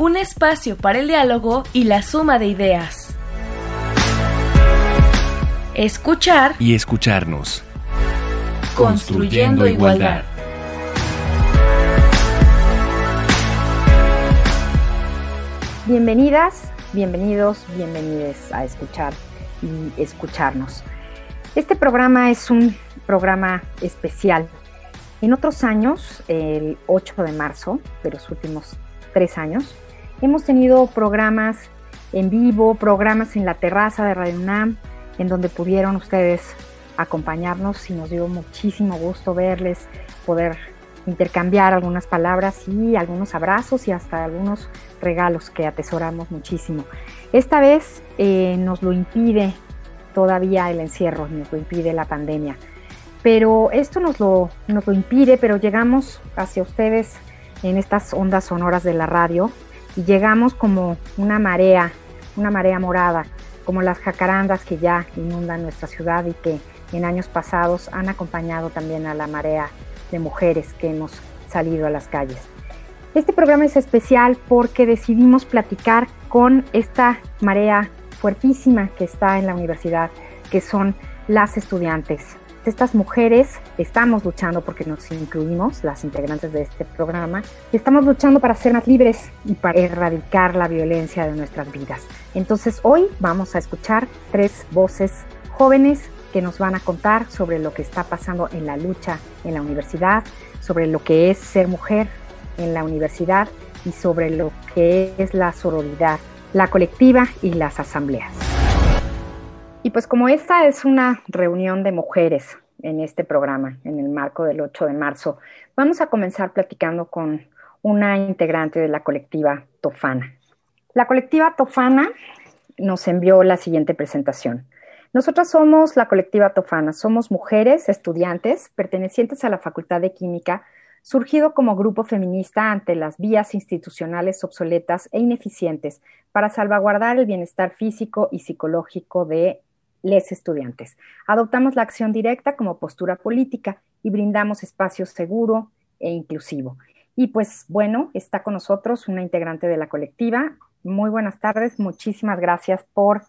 un espacio para el diálogo y la suma de ideas. Escuchar y escucharnos. Construyendo, igualdad. Bienvenidas, bienvenidos, bienvenides a escuchar y escucharnos. Este programa es un programa especial. En otros años, el 8 de marzo de los últimos tres años, Hemos tenido programas en vivo, programas en la terraza de Radio UNAM, en donde pudieron ustedes acompañarnos y nos dio muchísimo gusto verles, poder intercambiar algunas palabras y algunos abrazos y hasta algunos regalos que atesoramos muchísimo. Esta vez eh, nos lo impide todavía el encierro, nos lo impide la pandemia. Pero esto nos lo, nos lo impide, pero llegamos hacia ustedes en estas ondas sonoras de la radio y llegamos como una marea, una marea morada, como las jacarandas que ya inundan nuestra ciudad y que en años pasados han acompañado también a la marea de mujeres que hemos salido a las calles. Este programa es especial porque decidimos platicar con esta marea fuertísima que está en la universidad, que son las estudiantes, estas mujeres estamos luchando porque nos incluimos, las integrantes de este programa, y estamos luchando para ser más libres y para erradicar la violencia de nuestras vidas. Entonces hoy vamos a escuchar tres voces jóvenes que nos van a contar sobre lo que está pasando en la lucha en la universidad, sobre lo que es ser mujer en la universidad y sobre lo que es la sororidad, la colectiva y las asambleas. Y pues como esta es una reunión de mujeres en este programa, en el marco del 8 de marzo, vamos a comenzar platicando con una integrante de la colectiva Tofana. La colectiva Tofana nos envió la siguiente presentación. Nosotras somos la colectiva Tofana, somos mujeres estudiantes pertenecientes a la Facultad de Química, surgido como grupo feminista ante las vías institucionales obsoletas e ineficientes para salvaguardar el bienestar físico y psicológico de les estudiantes. Adoptamos la acción directa como postura política y brindamos espacio seguro e inclusivo. Y pues bueno, está con nosotros una integrante de la colectiva. Muy buenas tardes, muchísimas gracias por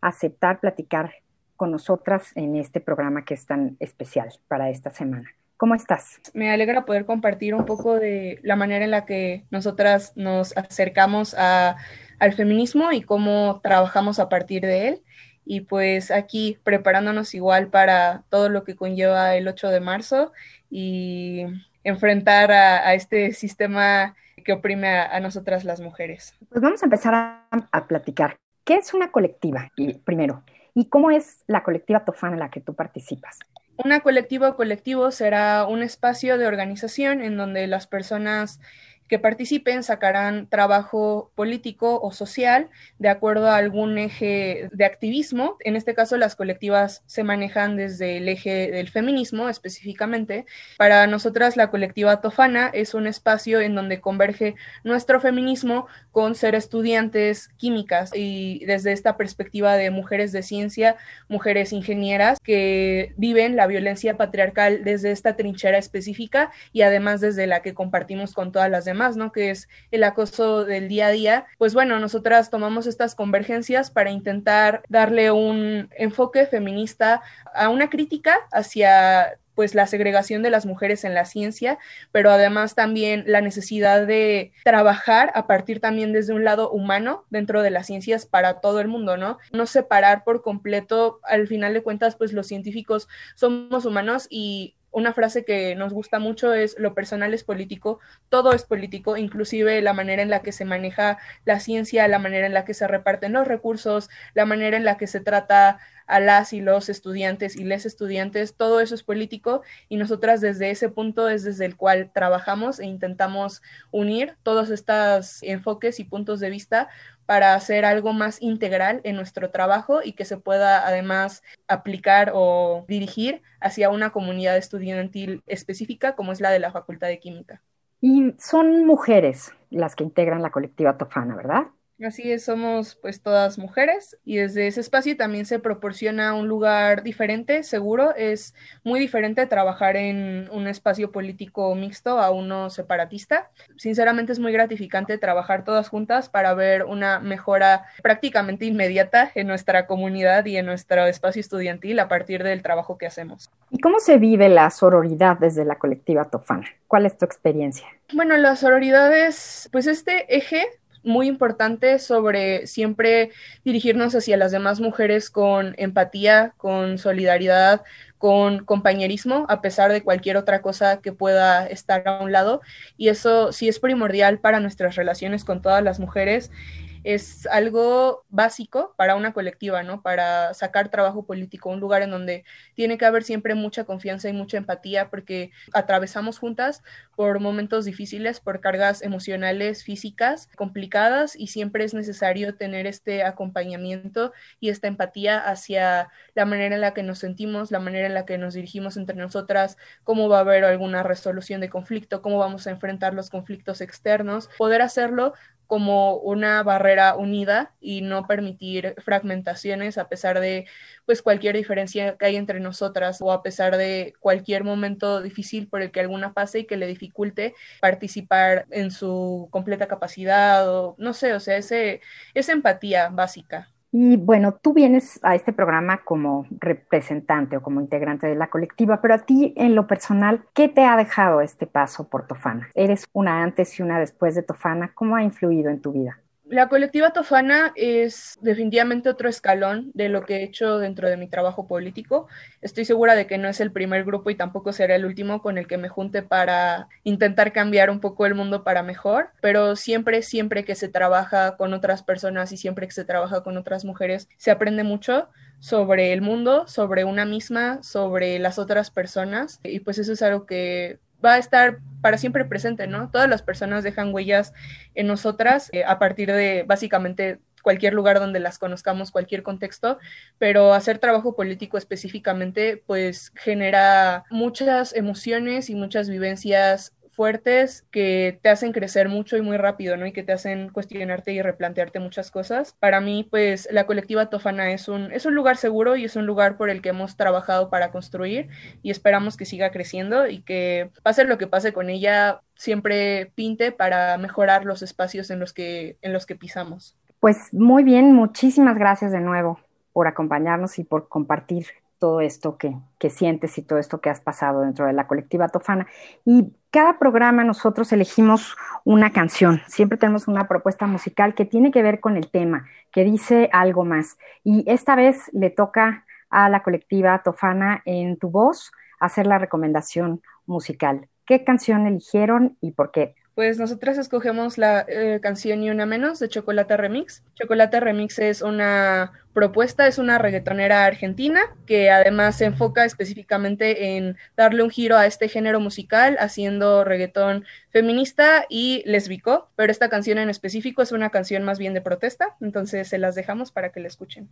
aceptar platicar con nosotras en este programa que es tan especial para esta semana. ¿Cómo estás? Me alegra poder compartir un poco de la manera en la que nosotras nos acercamos al feminismo y cómo trabajamos a partir de él y pues aquí preparándonos igual para todo lo que conlleva el 8 de marzo y enfrentar a, este sistema que oprime a, nosotras las mujeres. Pues vamos a empezar a, platicar. ¿Qué es una colectiva? primero, ¿y cómo es la colectiva Tofana en la que tú participas? Una colectiva o colectivo será un espacio de organización en donde las personas que participen sacarán trabajo político o social de acuerdo a algún eje de activismo. En este caso, las colectivas se manejan desde el eje del feminismo específicamente. Para nosotras, la colectiva Tofana es un espacio en donde converge nuestro feminismo con ser estudiantes químicas y desde esta perspectiva de mujeres de ciencia, mujeres ingenieras que viven la violencia patriarcal desde esta trinchera específica y además desde la que compartimos con todas las demás más, ¿no? Que es el acoso del día a día. Pues bueno, nosotras tomamos estas convergencias para intentar darle un enfoque feminista a una crítica hacia pues la segregación de las mujeres en la ciencia, pero además también la necesidad de trabajar a partir también desde un lado humano dentro de las ciencias para todo el mundo, ¿no? No separar por completo, al final de cuentas, pues los científicos somos humanos y una frase que nos gusta mucho es lo personal es político, todo es político, inclusive la manera en la que se maneja la ciencia, la manera en la que se reparten los recursos, la manera en la que se trata a las y los estudiantes y les estudiantes, todo eso es político y nosotras desde ese punto es desde el cual trabajamos e intentamos unir todos estos enfoques y puntos de vista para hacer algo más integral en nuestro trabajo y que se pueda además aplicar o dirigir hacia una comunidad estudiantil específica como es la de la Facultad de Química. Y son mujeres las que integran la colectiva Tofana, ¿verdad? Así es, somos pues todas mujeres y desde ese espacio también se proporciona un lugar diferente, seguro. Es muy diferente trabajar en un espacio político mixto a uno separatista. Sinceramente es muy gratificante trabajar todas juntas para ver una mejora prácticamente inmediata en nuestra comunidad y en nuestro espacio estudiantil a partir del trabajo que hacemos. ¿Y cómo se vive la sororidad desde la colectiva Tofana? ¿Cuál es tu experiencia? Bueno, la sororidad es pues este eje muy importante sobre siempre dirigirnos hacia las demás mujeres con empatía, con solidaridad, con compañerismo, a pesar de cualquier otra cosa que pueda estar a un lado. Y eso sí es primordial para nuestras relaciones con todas las mujeres es algo básico para una colectiva, ¿no? Para sacar trabajo político, un lugar en donde tiene que haber siempre mucha confianza y mucha empatía porque atravesamos juntas por momentos difíciles, por cargas emocionales, físicas complicadas y siempre es necesario tener este acompañamiento y esta empatía hacia la manera en la que nos sentimos, la manera en la que nos dirigimos entre nosotras, cómo va a haber alguna resolución de conflicto, cómo vamos a enfrentar los conflictos externos, poder hacerlo como una barrera unida y no permitir fragmentaciones a pesar de pues cualquier diferencia que hay entre nosotras o a pesar de cualquier momento difícil por el que alguna pase y que le dificulte participar en su completa capacidad o no sé, o sea, ese, esa empatía básica. Y bueno, tú vienes a este programa como representante o como integrante de la colectiva, pero a ti en lo personal, ¿qué te ha dejado este paso por Tofana? ¿Eres una antes y una después de Tofana? ¿Cómo ha influido en tu vida? La colectiva Tofana es definitivamente otro escalón de lo que he hecho dentro de mi trabajo político. Estoy segura de que no es el primer grupo y tampoco será el último con el que me junte para intentar cambiar un poco el mundo para mejor, pero siempre, siempre que se trabaja con otras personas y siempre que se trabaja con otras mujeres, se aprende mucho sobre el mundo, sobre una misma, sobre las otras personas y pues eso es algo que va a estar para siempre presente, ¿no? Todas las personas dejan huellas en nosotras eh, a partir de básicamente cualquier lugar donde las conozcamos, cualquier contexto, pero hacer trabajo político específicamente pues genera muchas emociones y muchas vivencias fuertes que te hacen crecer mucho y muy rápido, ¿no? Y que te hacen cuestionarte y replantearte muchas cosas. Para mí, pues, la colectiva Tofana es un, es un lugar seguro y es un lugar por el que hemos trabajado para construir y esperamos que siga creciendo y que pase lo que pase con ella, siempre pinte para mejorar los espacios en los que, en los que pisamos. Pues muy bien, muchísimas gracias de nuevo por acompañarnos y por compartir todo esto que, que, sientes y todo esto que has pasado dentro de la colectiva Tofana. Y cada programa nosotros elegimos una canción, siempre tenemos una propuesta musical que tiene que ver con el tema, que dice algo más. Y esta vez le toca a la colectiva Tofana en tu voz hacer la recomendación musical. ¿Qué canción eligieron y por qué? Pues nosotras escogemos la eh, canción Ni Una Menos de Chocolate Remix. Chocolate Remix es una propuesta, es una reggaetonera argentina que además se enfoca específicamente en darle un giro a este género musical haciendo reggaetón feminista y lesbico, pero esta canción en específico es una canción más bien de protesta, entonces se las dejamos para que la escuchen.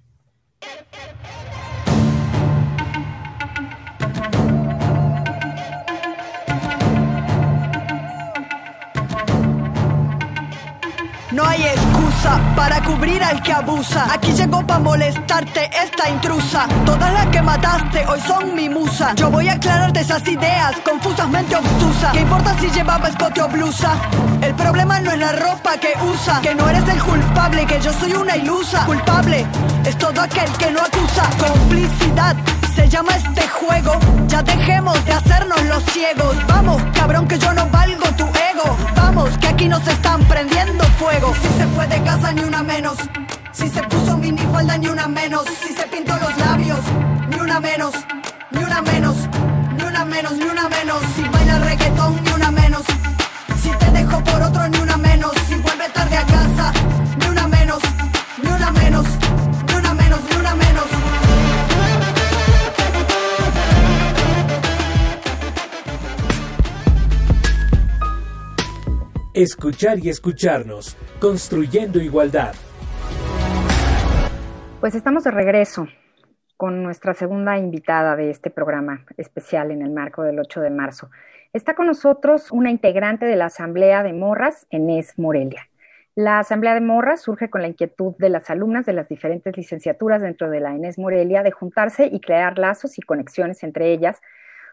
No hay excusa para cubrir al que abusa. Aquí llegó para molestarte esta intrusa. Todas las que mataste hoy son mi musa. Yo voy a aclararte esas ideas confusamente obtusas. ¿Qué importa si llevaba escote o blusa? El problema no es la ropa que usa. Que no eres el culpable, que yo soy una ilusa. Culpable es todo aquel que no acusa. Complicidad se llama este juego. Ya dejemos de hacernos los ciegos. Vamos, cabrón, que yo no valgo tu Vamos, que aquí nos están prendiendo fuego. Si se fue de casa, ni una menos. Si se puso minifalda, ni una menos. Si se pintó los labios, ni una menos. Ni una menos. Ni una menos, ni una menos. Si baila reggaetón, Escuchar y escucharnos, construyendo igualdad. Pues estamos de regreso con nuestra segunda invitada de este programa especial en el marco del 8 de marzo. Está con nosotros una integrante de la Asamblea de Morras, Enés Morelia. La Asamblea de Morras surge con la inquietud de las alumnas de las diferentes licenciaturas dentro de la Enés Morelia de juntarse y crear lazos y conexiones entre ellas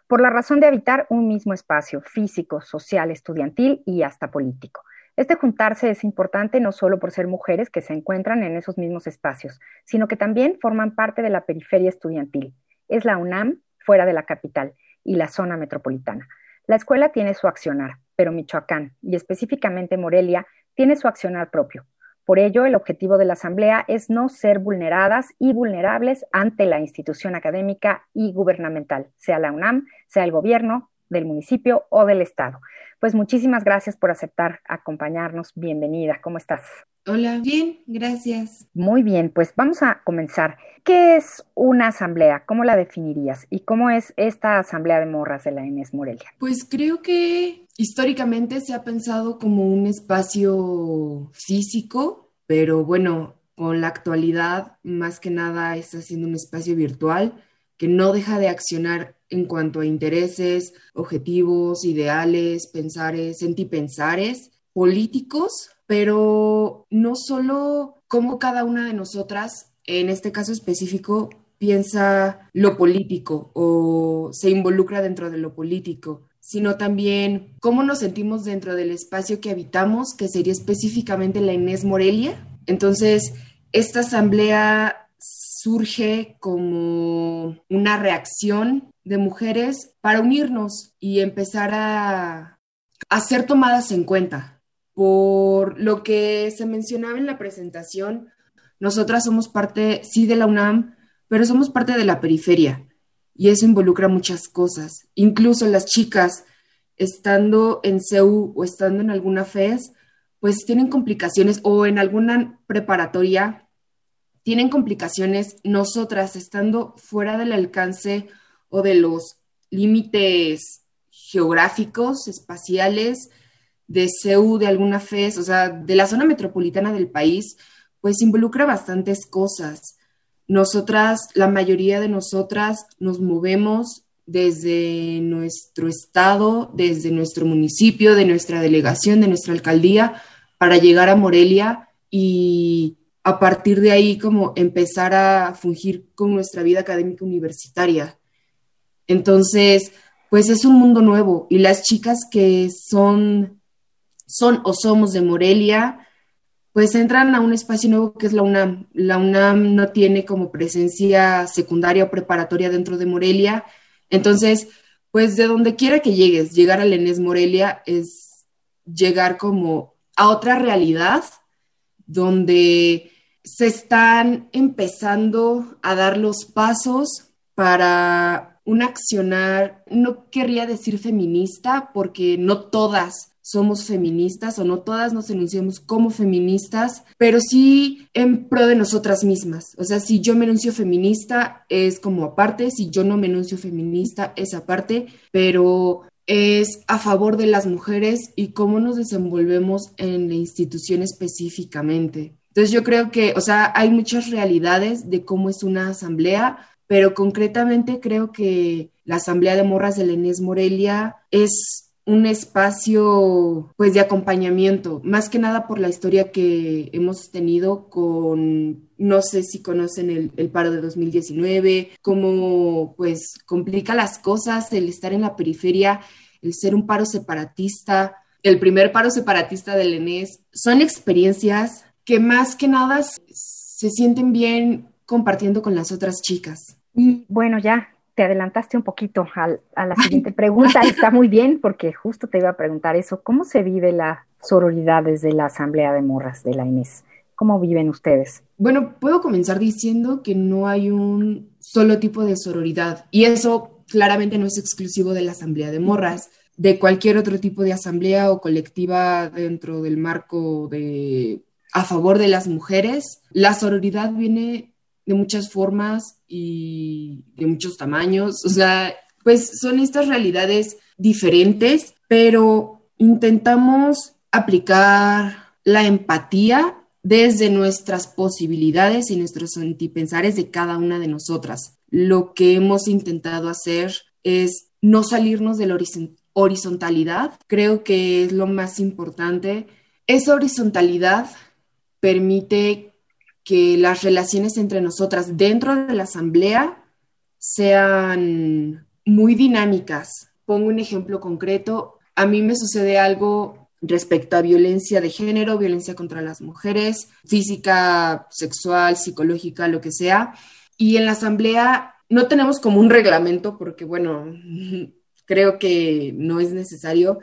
por la razón de habitar un mismo espacio físico, social, estudiantil y hasta político. Este juntarse es importante no solo por ser mujeres que se encuentran en esos mismos espacios, sino que también forman parte de la periferia estudiantil. Es la UNAM fuera de la capital y la zona metropolitana. La escuela tiene su accionar, pero Michoacán, y específicamente Morelia, tiene su accionar propio. Por ello, el objetivo de la Asamblea es no ser vulneradas y vulnerables ante la institución académica y gubernamental, sea la UNAM, sea el gobierno del municipio o del Estado. Pues muchísimas gracias por aceptar acompañarnos. Bienvenida. ¿Cómo estás? Hola, bien, gracias. Muy bien, pues vamos a comenzar. ¿Qué es una asamblea? ¿Cómo la definirías? ¿Y cómo es esta asamblea de morras de la Inés Morelia? Pues creo que históricamente se ha pensado como un espacio físico, pero bueno, con la actualidad más que nada está siendo un espacio virtual que no deja de accionar en cuanto a intereses, objetivos, ideales, pensares, sentipensares políticos, pero no solo cómo cada una de nosotras, en este caso específico, piensa lo político o se involucra dentro de lo político, sino también cómo nos sentimos dentro del espacio que habitamos, que sería específicamente la Inés Morelia. Entonces, esta asamblea surge como una reacción de mujeres para unirnos y empezar a, a ser tomadas en cuenta. Por lo que se mencionaba en la presentación, nosotras somos parte, sí, de la UNAM, pero somos parte de la periferia y eso involucra muchas cosas. Incluso las chicas, estando en CEU o estando en alguna FES, pues tienen complicaciones o en alguna preparatoria tienen complicaciones, nosotras estando fuera del alcance o de los límites geográficos, espaciales, de CEU, de alguna FES, o sea, de la zona metropolitana del país, pues involucra bastantes cosas. Nosotras, la mayoría de nosotras nos movemos desde nuestro estado, desde nuestro municipio, de nuestra delegación, de nuestra alcaldía, para llegar a Morelia y a partir de ahí como empezar a fungir con nuestra vida académica universitaria. Entonces, pues es un mundo nuevo y las chicas que son, son o somos de Morelia, pues entran a un espacio nuevo que es la UNAM. La UNAM no tiene como presencia secundaria o preparatoria dentro de Morelia. Entonces, pues de donde quiera que llegues, llegar a Lenés Morelia es llegar como a otra realidad donde se están empezando a dar los pasos para un accionar, no querría decir feminista, porque no todas somos feministas o no todas nos enunciamos como feministas, pero sí en pro de nosotras mismas. O sea, si yo me enuncio feminista es como aparte, si yo no me enuncio feminista es aparte, pero es a favor de las mujeres y cómo nos desenvolvemos en la institución específicamente. Entonces yo creo que, o sea, hay muchas realidades de cómo es una asamblea, pero concretamente creo que la Asamblea de Morras de Lenés Morelia es un espacio pues de acompañamiento, más que nada por la historia que hemos tenido con, no sé si conocen el, el, paro de 2019, cómo pues complica las cosas el estar en la periferia, el ser un paro separatista, el primer paro separatista del ENES, son experiencias que más que nada se sienten bien compartiendo con las otras chicas. Y bueno, ya te adelantaste un poquito a, la siguiente pregunta. Está muy bien porque justo te iba a preguntar eso. ¿Cómo se vive la sororidad desde la Asamblea de Morras de la Inés? ¿Cómo viven ustedes? Bueno, puedo comenzar diciendo que no hay un solo tipo de sororidad y eso claramente no es exclusivo de la Asamblea de Morras de cualquier otro tipo de asamblea o colectiva dentro del marco de a favor de las mujeres. La sororidad viene de muchas formas y de muchos tamaños, o sea, pues son estas realidades diferentes, pero intentamos aplicar la empatía desde nuestras posibilidades y nuestros antipensares de cada una de nosotras. Lo que hemos intentado hacer es no salirnos de la horizontalidad. Creo que es lo más importante. Esa horizontalidad permite que las relaciones entre nosotras dentro de la asamblea sean muy dinámicas. Pongo un ejemplo concreto. A mí me sucede algo respecto a violencia de género, violencia contra las mujeres, física, sexual, psicológica, lo que sea. Y en la asamblea no tenemos como un reglamento porque, bueno, creo que no es necesario,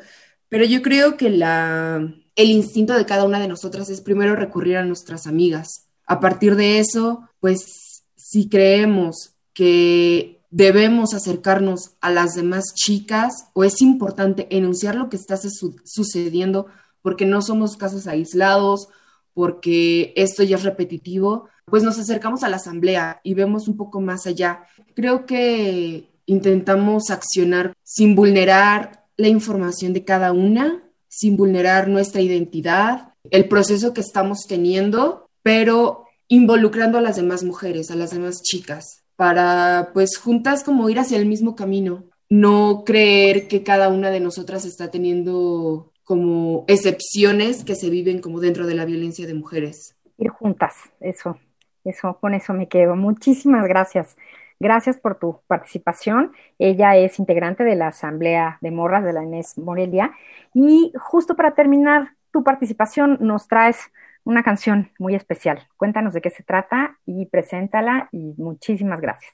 pero yo creo que el instinto de cada una de nosotras es primero recurrir a nuestras amigas. A partir de eso, pues si creemos que debemos acercarnos a las demás chicas o es importante enunciar lo que está sucediendo porque no somos casos aislados, porque esto ya es repetitivo, pues nos acercamos a la asamblea y vemos un poco más allá. Creo que intentamos accionar sin vulnerar la información de cada una, sin vulnerar nuestra identidad, el proceso que estamos teniendo, pero involucrando a las demás mujeres, a las demás chicas para pues juntas como ir hacia el mismo camino, no creer que cada una de nosotras está teniendo como excepciones que se viven como dentro de la violencia de mujeres. Ir juntas, eso, eso, con eso me quedo. Muchísimas gracias. Gracias por tu participación. Ella es integrante de la Asamblea de Morras de la Inés Morelia. Y justo para terminar tu participación, nos traes una canción muy especial. Cuéntanos de qué se trata y preséntala y muchísimas gracias.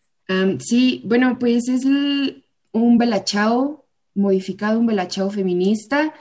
sí, bueno, pues es un belachao modificado, un belachao feminista.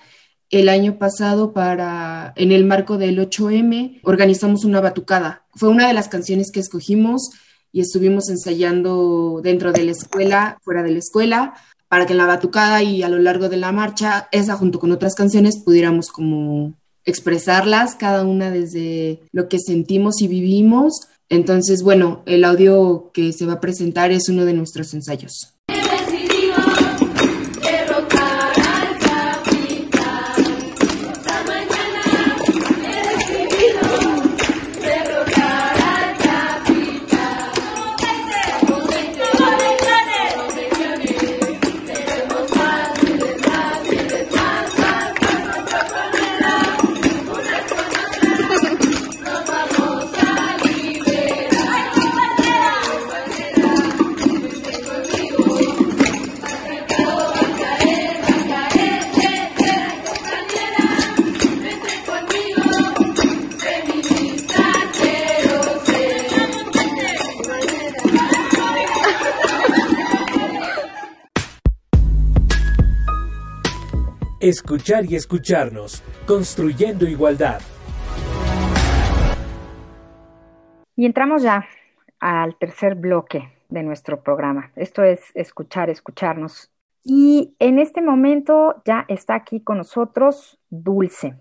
El año pasado, para, en el marco del 8M, organizamos una batucada. Fue una de las canciones que escogimos y estuvimos ensayando dentro de la escuela, fuera de la escuela, para que en la batucada y a lo largo de la marcha, esa junto con otras canciones, pudiéramos como expresarlas, cada una desde lo que sentimos y vivimos. Entonces, bueno, el audio que se va a presentar es uno de nuestros ensayos. Escuchar y escucharnos, construyendo igualdad. Y entramos ya al tercer bloque de nuestro programa. Esto es escuchar, escucharnos. Y en este momento ya está aquí con nosotros Dulce.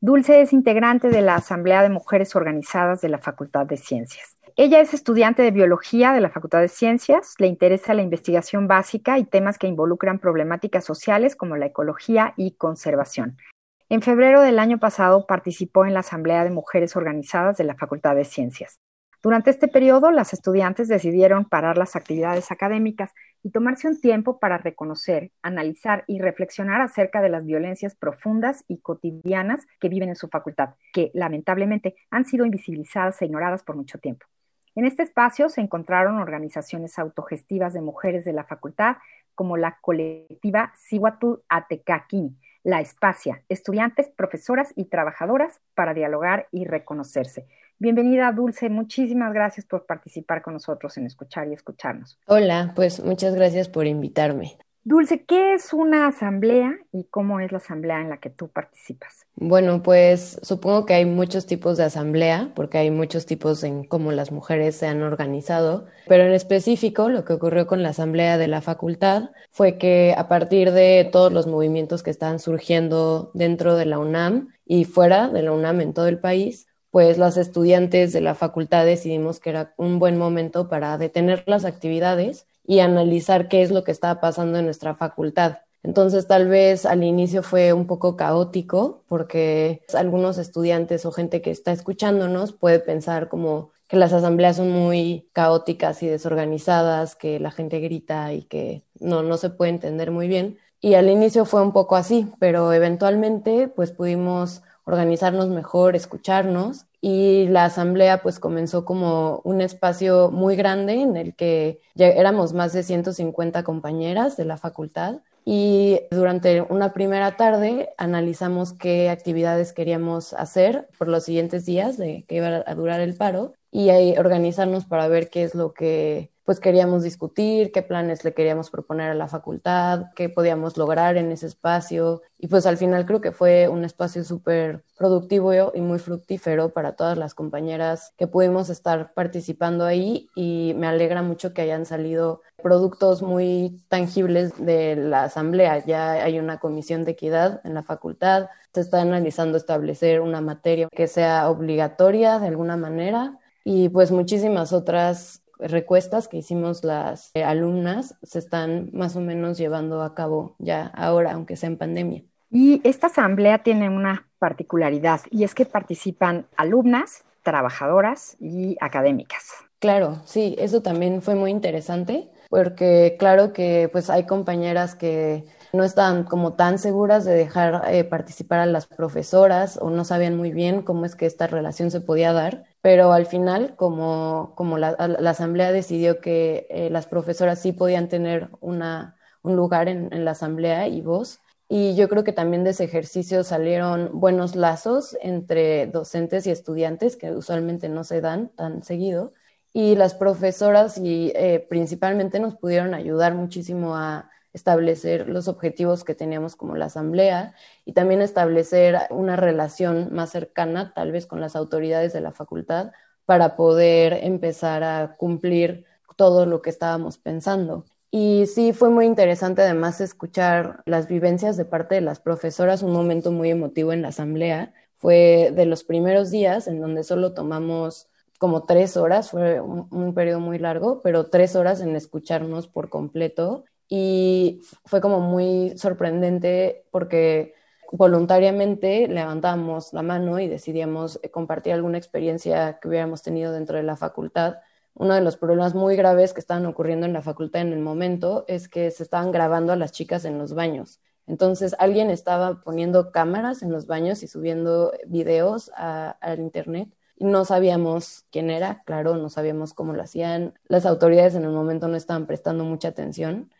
Dulce es integrante de la Asamblea de Mujeres Organizadas de la Facultad de Ciencias. Ella es estudiante de biología de la Facultad de Ciencias, le interesa la investigación básica y temas que involucran problemáticas sociales como la ecología y conservación. En febrero del año pasado participó en la Asamblea de Mujeres Organizadas de la Facultad de Ciencias. Durante este periodo, las estudiantes decidieron parar las actividades académicas y tomarse un tiempo para reconocer, analizar y reflexionar acerca de las violencias profundas y cotidianas que viven en su facultad, que lamentablemente han sido invisibilizadas e ignoradas por mucho tiempo. En este espacio se encontraron organizaciones autogestivas de mujeres de la facultad, como la colectiva Siwatu Atekaki, la Espacia, estudiantes, profesoras y trabajadoras para dialogar y reconocerse. Bienvenida, Dulce. Muchísimas gracias por participar con nosotros en Escuchar y Escucharnos. Hola, pues muchas gracias por invitarme. Dulce, ¿qué es una asamblea y cómo es la asamblea en la que tú participas? Bueno, pues supongo que hay muchos tipos de asamblea, porque hay muchos tipos en cómo las mujeres se han organizado, pero en específico lo que ocurrió con la asamblea de la facultad fue que a partir de todos los movimientos que están surgiendo dentro de la UNAM y fuera de la UNAM en todo el país, pues las estudiantes de la facultad decidimos que era un buen momento para detener las actividades y analizar qué es lo que estaba pasando en nuestra facultad. Entonces tal vez al inicio fue un poco caótico porque algunos estudiantes o gente que está escuchándonos puede pensar como que las asambleas son muy caóticas y desorganizadas, que la gente grita y que no, no se puede entender muy bien. Y al inicio fue un poco así, pero eventualmente pues pudimos organizarnos mejor, escucharnos y la asamblea pues comenzó como un espacio muy grande en el que ya éramos más de 150 compañeras de la facultad y durante una primera tarde analizamos qué actividades queríamos hacer por los siguientes días de que iba a durar el paro y ahí organizarnos para ver qué es lo que pues queríamos discutir, qué planes le queríamos proponer a la facultad, qué podíamos lograr en ese espacio. Y pues al final creo que fue un espacio súper productivo y muy fructífero para todas las compañeras que pudimos estar participando ahí y me alegra mucho que hayan salido productos muy tangibles de la asamblea. Ya hay una comisión de equidad en la facultad, se está analizando establecer una materia que sea obligatoria de alguna manera y pues muchísimas otras recuestas que hicimos las eh, alumnas se están más o menos llevando a cabo ya ahora, aunque sea en pandemia. Y esta asamblea tiene una particularidad y es que participan alumnas, trabajadoras y académicas. Claro, sí, eso también fue muy interesante porque claro que pues hay compañeras que no estaban como tan seguras de dejar eh, participar a las profesoras o no sabían muy bien cómo es que esta relación se podía dar. Pero al final, como, como la, asamblea decidió que eh, las profesoras sí podían tener una, un lugar en, en, la asamblea y voz, y yo creo que también de ese ejercicio salieron buenos lazos entre docentes y estudiantes, que usualmente no se dan tan seguido, y las profesoras y eh, principalmente nos pudieron ayudar muchísimo a establecer los objetivos que teníamos como la asamblea y también establecer una relación más cercana tal vez con las autoridades de la facultad para poder empezar a cumplir todo lo que estábamos pensando. Y sí, fue muy interesante además escuchar las vivencias de parte de las profesoras, un momento muy emotivo en la asamblea. Fue de los primeros días en donde solo tomamos como tres horas, fue un, un periodo muy largo, pero tres horas en escucharnos por completo y fue como muy sorprendente porque voluntariamente levantamos la mano y decidíamos eh, compartir alguna experiencia que hubiéramos tenido dentro de la facultad. Uno de los problemas muy graves que estaban ocurriendo en la facultad en el momento es que se estaban grabando a las chicas en los baños. Entonces alguien estaba poniendo cámaras en los baños y subiendo videos al internet no sabíamos quién era, claro, no sabíamos cómo lo hacían. Las autoridades en el momento no estaban prestando mucha atención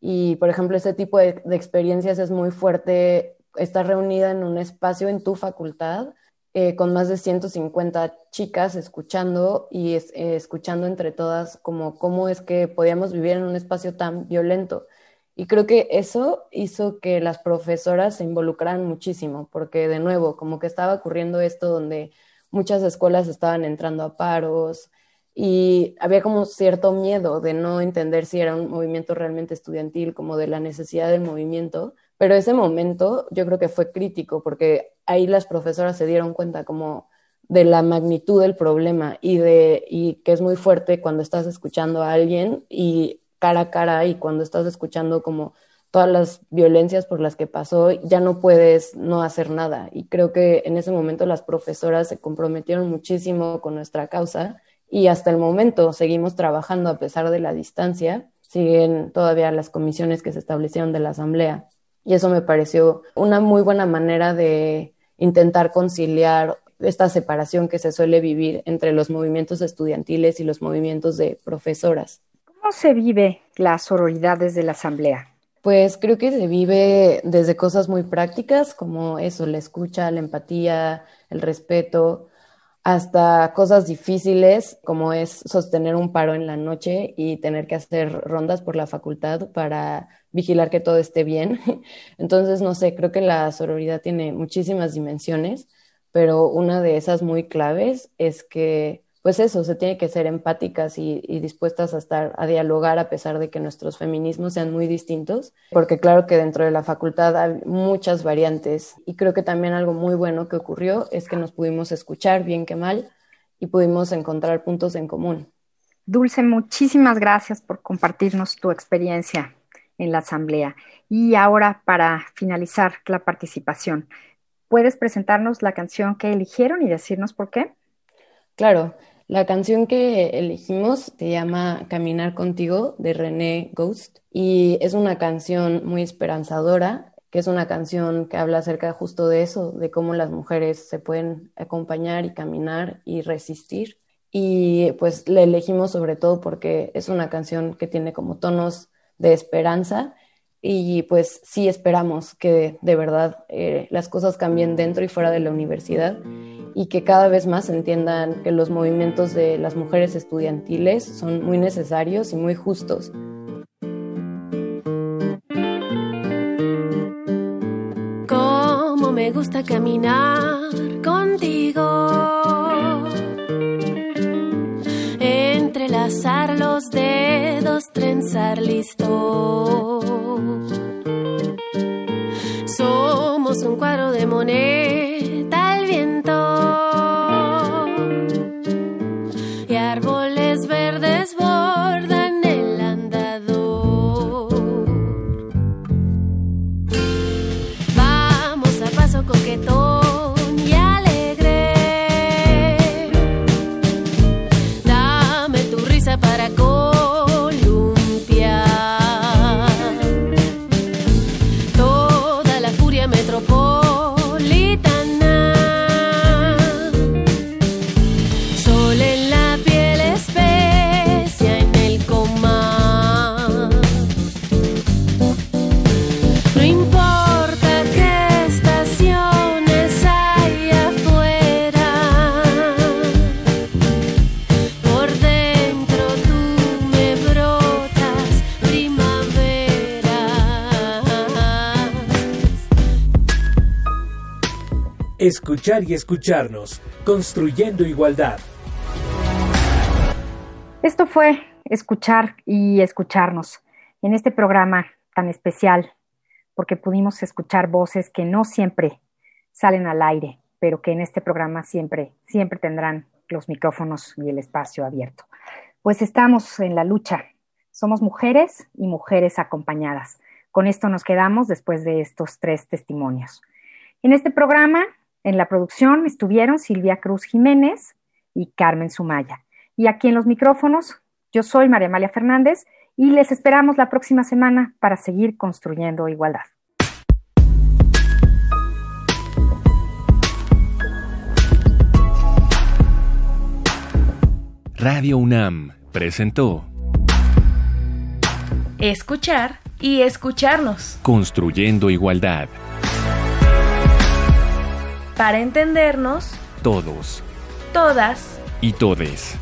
y, por ejemplo, este tipo de, experiencias es muy fuerte estar reunida en un espacio en tu facultad eh, con más de 150 chicas escuchando y eh, escuchando entre todas como cómo es que podíamos vivir en un espacio tan violento. Y creo que eso hizo que las profesoras se involucraran muchísimo, porque de nuevo, como que estaba ocurriendo esto donde muchas escuelas estaban entrando a paros, y había como cierto miedo de no entender si era un movimiento realmente estudiantil, como de la necesidad del movimiento, pero ese momento yo creo que fue crítico porque ahí las profesoras se dieron cuenta como de la magnitud del problema y de y que es muy fuerte cuando estás escuchando a alguien y cara a cara y cuando estás escuchando como todas las violencias por las que pasó, ya no puedes no hacer nada. Y creo que en ese momento las profesoras se comprometieron muchísimo con nuestra causa y hasta el momento seguimos trabajando a pesar de la distancia. Siguen todavía las comisiones que se establecieron de la Asamblea y eso me pareció una muy buena manera de intentar conciliar esta separación que se suele vivir entre los movimientos estudiantiles y los movimientos de profesoras. ¿Cómo se vive la sororidad desde la Asamblea? Pues creo que se vive desde cosas muy prácticas como eso, la escucha, la empatía, el respeto, hasta cosas difíciles como es sostener un paro en la noche y tener que hacer rondas por la facultad para vigilar que todo esté bien. Entonces, no sé, creo que la sororidad tiene muchísimas dimensiones, pero una de esas muy claves es que pues eso, se tiene que ser empáticas y, dispuestas a estar a dialogar a pesar de que nuestros feminismos sean muy distintos, porque claro que dentro de la facultad hay muchas variantes y creo que también algo muy bueno que ocurrió es que nos pudimos escuchar bien que mal y pudimos encontrar puntos en común. Dulce, muchísimas gracias por compartirnos tu experiencia en la Asamblea. Y ahora, para finalizar la participación, ¿puedes presentarnos la canción que eligieron y decirnos por qué? Claro, la canción que elegimos se llama Caminar contigo de René Ghost y es una canción muy esperanzadora, que es una canción que habla acerca justo de eso, de cómo las mujeres se pueden acompañar y caminar y resistir. Y pues la elegimos sobre todo porque es una canción que tiene como tonos de esperanza y pues sí esperamos que de verdad eh, las cosas cambien dentro y fuera de la universidad y que cada vez más entiendan que los movimientos de las mujeres estudiantiles son muy necesarios y muy justos. Cómo me gusta caminar contigo entrelazar los dedos, trenzar listo. Escuchar y escucharnos, construyendo igualdad. Esto fue escuchar y escucharnos en este programa tan especial, porque pudimos escuchar voces que no siempre salen al aire, pero que en este programa siempre, siempre tendrán los micrófonos y el espacio abierto. Pues estamos en la lucha. Somos mujeres y mujeres acompañadas. Con esto nos quedamos después de estos tres testimonios. En este programa en la producción estuvieron Silvia Cruz Jiménez y Carmen Sumaya. Y aquí en los micrófonos, yo soy María Amalia Fernández y les esperamos la próxima semana para seguir construyendo igualdad. Radio UNAM presentó Escuchar y escucharnos. Construyendo igualdad para entendernos todos, todas y todes.